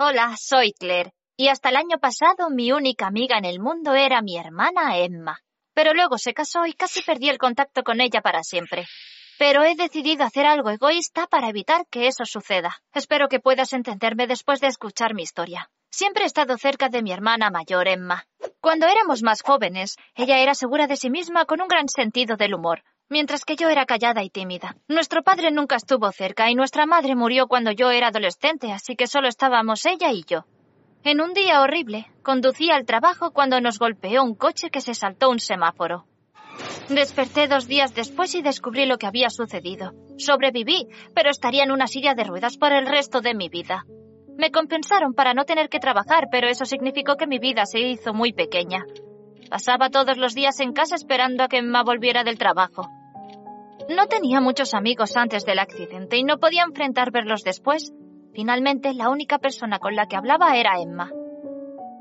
Hola, soy Claire. Y hasta el año pasado mi única amiga en el mundo era mi hermana Emma. Pero luego se casó y casi perdí el contacto con ella para siempre. Pero he decidido hacer algo egoísta para evitar que eso suceda. Espero que puedas entenderme después de escuchar mi historia. Siempre he estado cerca de mi hermana mayor, Emma. Cuando éramos más jóvenes, ella era segura de sí misma con un gran sentido del humor, mientras que yo era callada y tímida. Nuestro padre nunca estuvo cerca y nuestra madre murió cuando yo era adolescente, así que solo estábamos ella y yo. En un día horrible, conducía al trabajo cuando nos golpeó un coche que se saltó un semáforo. Desperté dos días después y descubrí lo que había sucedido. Sobreviví, pero estaría en una silla de ruedas por el resto de mi vida. Me compensaron para no tener que trabajar, pero eso significó que mi vida se hizo muy pequeña. Pasaba todos los días en casa esperando a que Emma volviera del trabajo. No tenía muchos amigos antes del accidente y no podía enfrentar verlos después. Finalmente, la única persona con la que hablaba era Emma.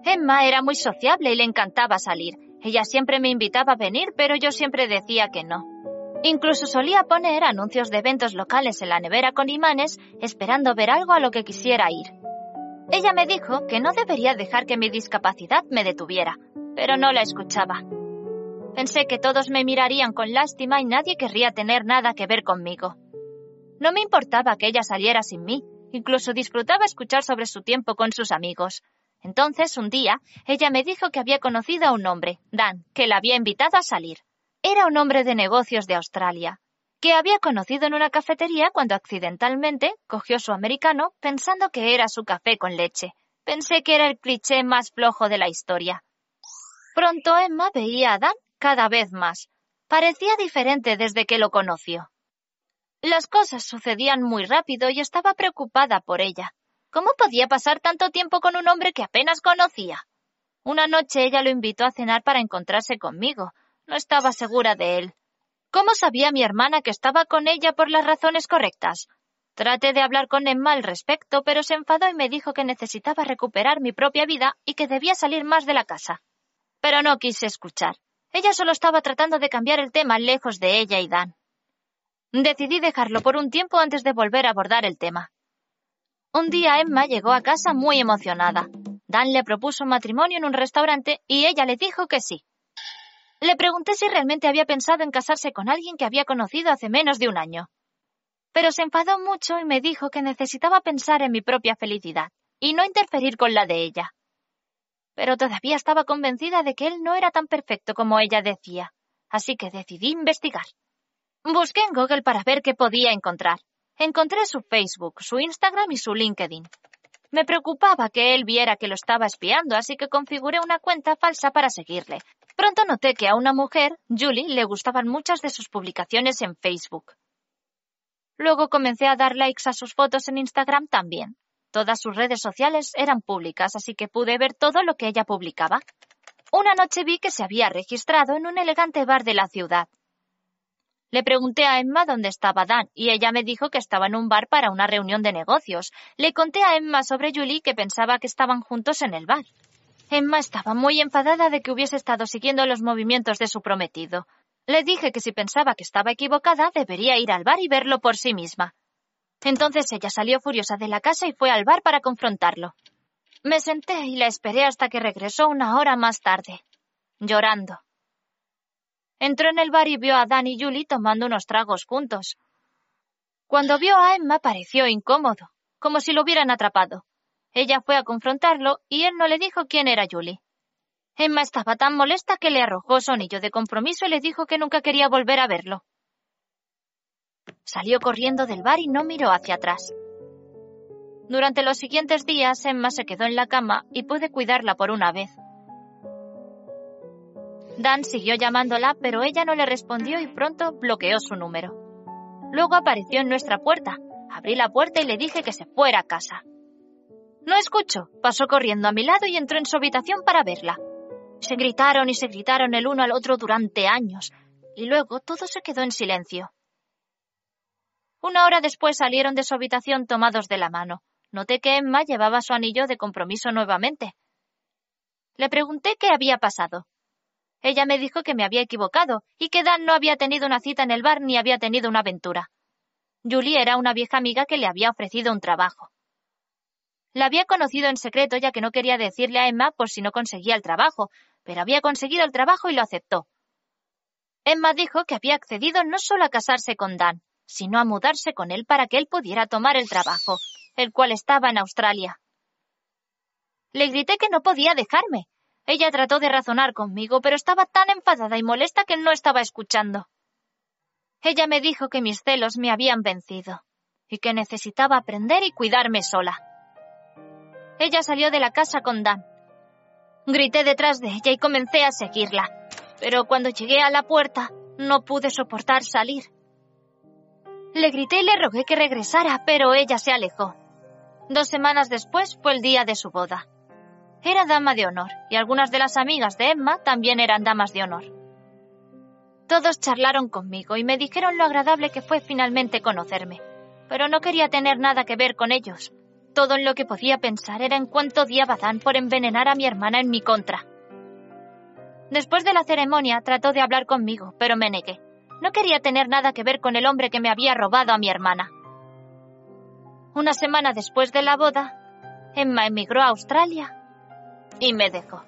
Emma era muy sociable y le encantaba salir. Ella siempre me invitaba a venir, pero yo siempre decía que no. Incluso solía poner anuncios de eventos locales en la nevera con imanes, esperando ver algo a lo que quisiera ir. Ella me dijo que no debería dejar que mi discapacidad me detuviera, pero no la escuchaba. Pensé que todos me mirarían con lástima y nadie querría tener nada que ver conmigo. No me importaba que ella saliera sin mí, incluso disfrutaba escuchar sobre su tiempo con sus amigos. Entonces, un día, ella me dijo que había conocido a un hombre, Dan, que la había invitado a salir. Era un hombre de negocios de Australia, que había conocido en una cafetería cuando accidentalmente cogió su americano pensando que era su café con leche. Pensé que era el cliché más flojo de la historia. Pronto Emma veía a Dan cada vez más. Parecía diferente desde que lo conoció. Las cosas sucedían muy rápido y estaba preocupada por ella. ¿Cómo podía pasar tanto tiempo con un hombre que apenas conocía? Una noche ella lo invitó a cenar para encontrarse conmigo. No estaba segura de él. ¿Cómo sabía mi hermana que estaba con ella por las razones correctas? Traté de hablar con Emma al respecto, pero se enfadó y me dijo que necesitaba recuperar mi propia vida y que debía salir más de la casa. Pero no quise escuchar. Ella solo estaba tratando de cambiar el tema lejos de ella y Dan. Decidí dejarlo por un tiempo antes de volver a abordar el tema. Un día Emma llegó a casa muy emocionada. Dan le propuso matrimonio en un restaurante y ella le dijo que sí. Le pregunté si realmente había pensado en casarse con alguien que había conocido hace menos de un año. Pero se enfadó mucho y me dijo que necesitaba pensar en mi propia felicidad y no interferir con la de ella. Pero todavía estaba convencida de que él no era tan perfecto como ella decía, así que decidí investigar. Busqué en Google para ver qué podía encontrar. Encontré su Facebook, su Instagram y su LinkedIn. Me preocupaba que él viera que lo estaba espiando, así que configuré una cuenta falsa para seguirle. Pronto noté que a una mujer, Julie, le gustaban muchas de sus publicaciones en Facebook. Luego comencé a dar likes a sus fotos en Instagram también. Todas sus redes sociales eran públicas, así que pude ver todo lo que ella publicaba. Una noche vi que se había registrado en un elegante bar de la ciudad. Le pregunté a Emma dónde estaba Dan y ella me dijo que estaba en un bar para una reunión de negocios. Le conté a Emma sobre Julie que pensaba que estaban juntos en el bar. Emma estaba muy enfadada de que hubiese estado siguiendo los movimientos de su prometido. Le dije que si pensaba que estaba equivocada debería ir al bar y verlo por sí misma. Entonces ella salió furiosa de la casa y fue al bar para confrontarlo. Me senté y la esperé hasta que regresó una hora más tarde, llorando. Entró en el bar y vio a Dan y Julie tomando unos tragos juntos. Cuando vio a Emma pareció incómodo, como si lo hubieran atrapado. Ella fue a confrontarlo y él no le dijo quién era Julie. Emma estaba tan molesta que le arrojó su anillo de compromiso y le dijo que nunca quería volver a verlo. Salió corriendo del bar y no miró hacia atrás. Durante los siguientes días, Emma se quedó en la cama y pude cuidarla por una vez. Dan siguió llamándola, pero ella no le respondió y pronto bloqueó su número. Luego apareció en nuestra puerta. Abrí la puerta y le dije que se fuera a casa. No escuchó. Pasó corriendo a mi lado y entró en su habitación para verla. Se gritaron y se gritaron el uno al otro durante años, y luego todo se quedó en silencio. Una hora después salieron de su habitación tomados de la mano. Noté que Emma llevaba su anillo de compromiso nuevamente. Le pregunté qué había pasado. Ella me dijo que me había equivocado y que Dan no había tenido una cita en el bar ni había tenido una aventura. Julie era una vieja amiga que le había ofrecido un trabajo. La había conocido en secreto ya que no quería decirle a Emma por si no conseguía el trabajo, pero había conseguido el trabajo y lo aceptó. Emma dijo que había accedido no solo a casarse con Dan, sino a mudarse con él para que él pudiera tomar el trabajo, el cual estaba en Australia. Le grité que no podía dejarme, ella trató de razonar conmigo, pero estaba tan enfadada y molesta que no estaba escuchando. Ella me dijo que mis celos me habían vencido y que necesitaba aprender y cuidarme sola. Ella salió de la casa con Dan. Grité detrás de ella y comencé a seguirla, pero cuando llegué a la puerta no pude soportar salir. Le grité y le rogué que regresara, pero ella se alejó. Dos semanas después fue el día de su boda. Era dama de honor, y algunas de las amigas de Emma también eran damas de honor. Todos charlaron conmigo y me dijeron lo agradable que fue finalmente conocerme, pero no quería tener nada que ver con ellos. Todo en lo que podía pensar era en cuánto odiaba Dan por envenenar a mi hermana en mi contra. Después de la ceremonia trató de hablar conmigo, pero me negué. No quería tener nada que ver con el hombre que me había robado a mi hermana. Una semana después de la boda, Emma emigró a Australia y me dejó.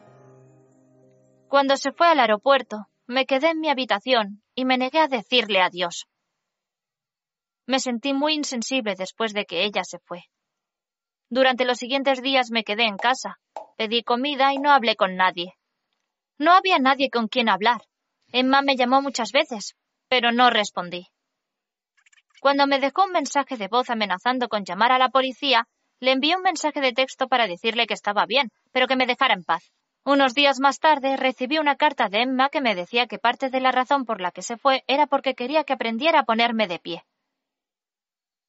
Cuando se fue al aeropuerto, me quedé en mi habitación y me negué a decirle adiós. Me sentí muy insensible después de que ella se fue. Durante los siguientes días me quedé en casa, pedí comida y no hablé con nadie. No había nadie con quien hablar. Emma me llamó muchas veces, pero no respondí. Cuando me dejó un mensaje de voz amenazando con llamar a la policía, le envié un mensaje de texto para decirle que estaba bien, pero que me dejara en paz. Unos días más tarde recibí una carta de Emma que me decía que parte de la razón por la que se fue era porque quería que aprendiera a ponerme de pie.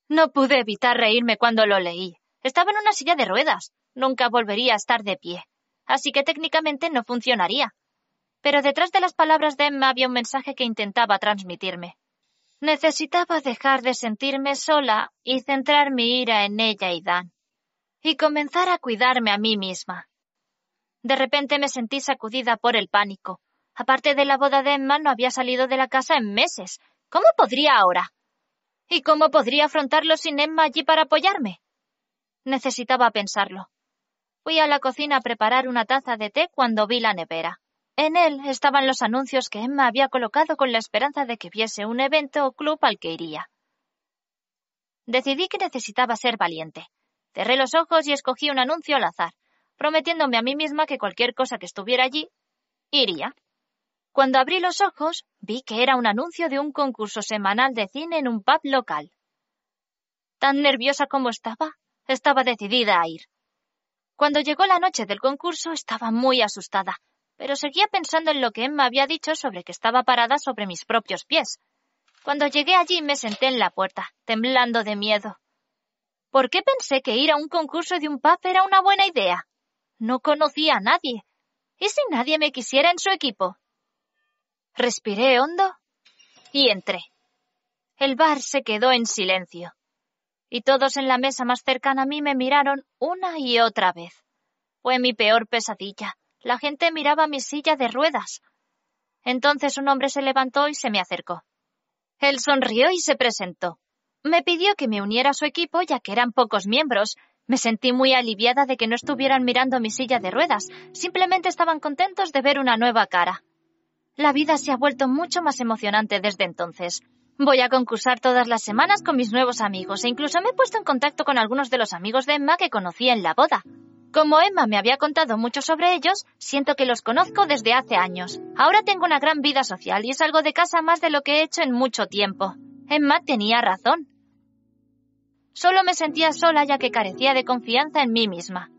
No pude evitar reírme cuando lo leí. Estaba en una silla de ruedas. Nunca volvería a estar de pie. Así que técnicamente no funcionaría. Pero detrás de las palabras de Emma había un mensaje que intentaba transmitirme. Necesitaba dejar de sentirme sola y centrar mi ira en ella y Dan y comenzar a cuidarme a mí misma. De repente me sentí sacudida por el pánico. Aparte de la boda de Emma, no había salido de la casa en meses. ¿Cómo podría ahora? ¿Y cómo podría afrontarlo sin Emma allí para apoyarme? Necesitaba pensarlo. Fui a la cocina a preparar una taza de té cuando vi la nevera. En él estaban los anuncios que Emma había colocado con la esperanza de que viese un evento o club al que iría. Decidí que necesitaba ser valiente. Cerré los ojos y escogí un anuncio al azar, prometiéndome a mí misma que cualquier cosa que estuviera allí iría. Cuando abrí los ojos, vi que era un anuncio de un concurso semanal de cine en un pub local. Tan nerviosa como estaba, estaba decidida a ir. Cuando llegó la noche del concurso estaba muy asustada, pero seguía pensando en lo que Emma había dicho sobre que estaba parada sobre mis propios pies. Cuando llegué allí me senté en la puerta, temblando de miedo. ¿Por qué pensé que ir a un concurso de un pub era una buena idea? No conocía a nadie. ¿Y si nadie me quisiera en su equipo? Respiré hondo y entré. El bar se quedó en silencio. Y todos en la mesa más cercana a mí me miraron una y otra vez. Fue mi peor pesadilla. La gente miraba mi silla de ruedas. Entonces un hombre se levantó y se me acercó. Él sonrió y se presentó. Me pidió que me uniera a su equipo ya que eran pocos miembros. Me sentí muy aliviada de que no estuvieran mirando mi silla de ruedas, simplemente estaban contentos de ver una nueva cara. La vida se ha vuelto mucho más emocionante desde entonces. Voy a concursar todas las semanas con mis nuevos amigos e incluso me he puesto en contacto con algunos de los amigos de Emma que conocí en la boda. Como Emma me había contado mucho sobre ellos, siento que los conozco desde hace años. Ahora tengo una gran vida social y salgo de casa más de lo que he hecho en mucho tiempo. Emma tenía razón. Solo me sentía sola ya que carecía de confianza en mí misma.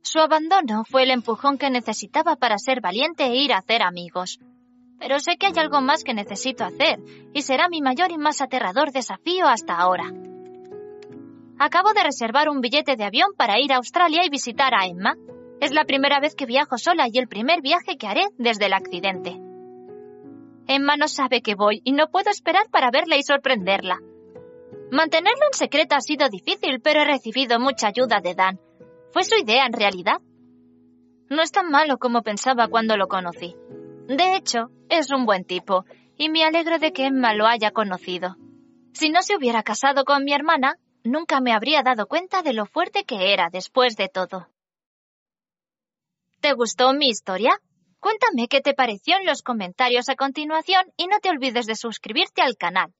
Su abandono fue el empujón que necesitaba para ser valiente e ir a hacer amigos. Pero sé que hay algo más que necesito hacer, y será mi mayor y más aterrador desafío hasta ahora. Acabo de reservar un billete de avión para ir a Australia y visitar a Emma. Es la primera vez que viajo sola y el primer viaje que haré desde el accidente. Emma no sabe que voy y no puedo esperar para verla y sorprenderla. Mantenerlo en secreto ha sido difícil, pero he recibido mucha ayuda de Dan. Fue su idea en realidad. No es tan malo como pensaba cuando lo conocí. De hecho, es un buen tipo, y me alegro de que Emma lo haya conocido. Si no se hubiera casado con mi hermana, nunca me habría dado cuenta de lo fuerte que era después de todo. ¿Te gustó mi historia? Cuéntame qué te pareció en los comentarios a continuación y no te olvides de suscribirte al canal.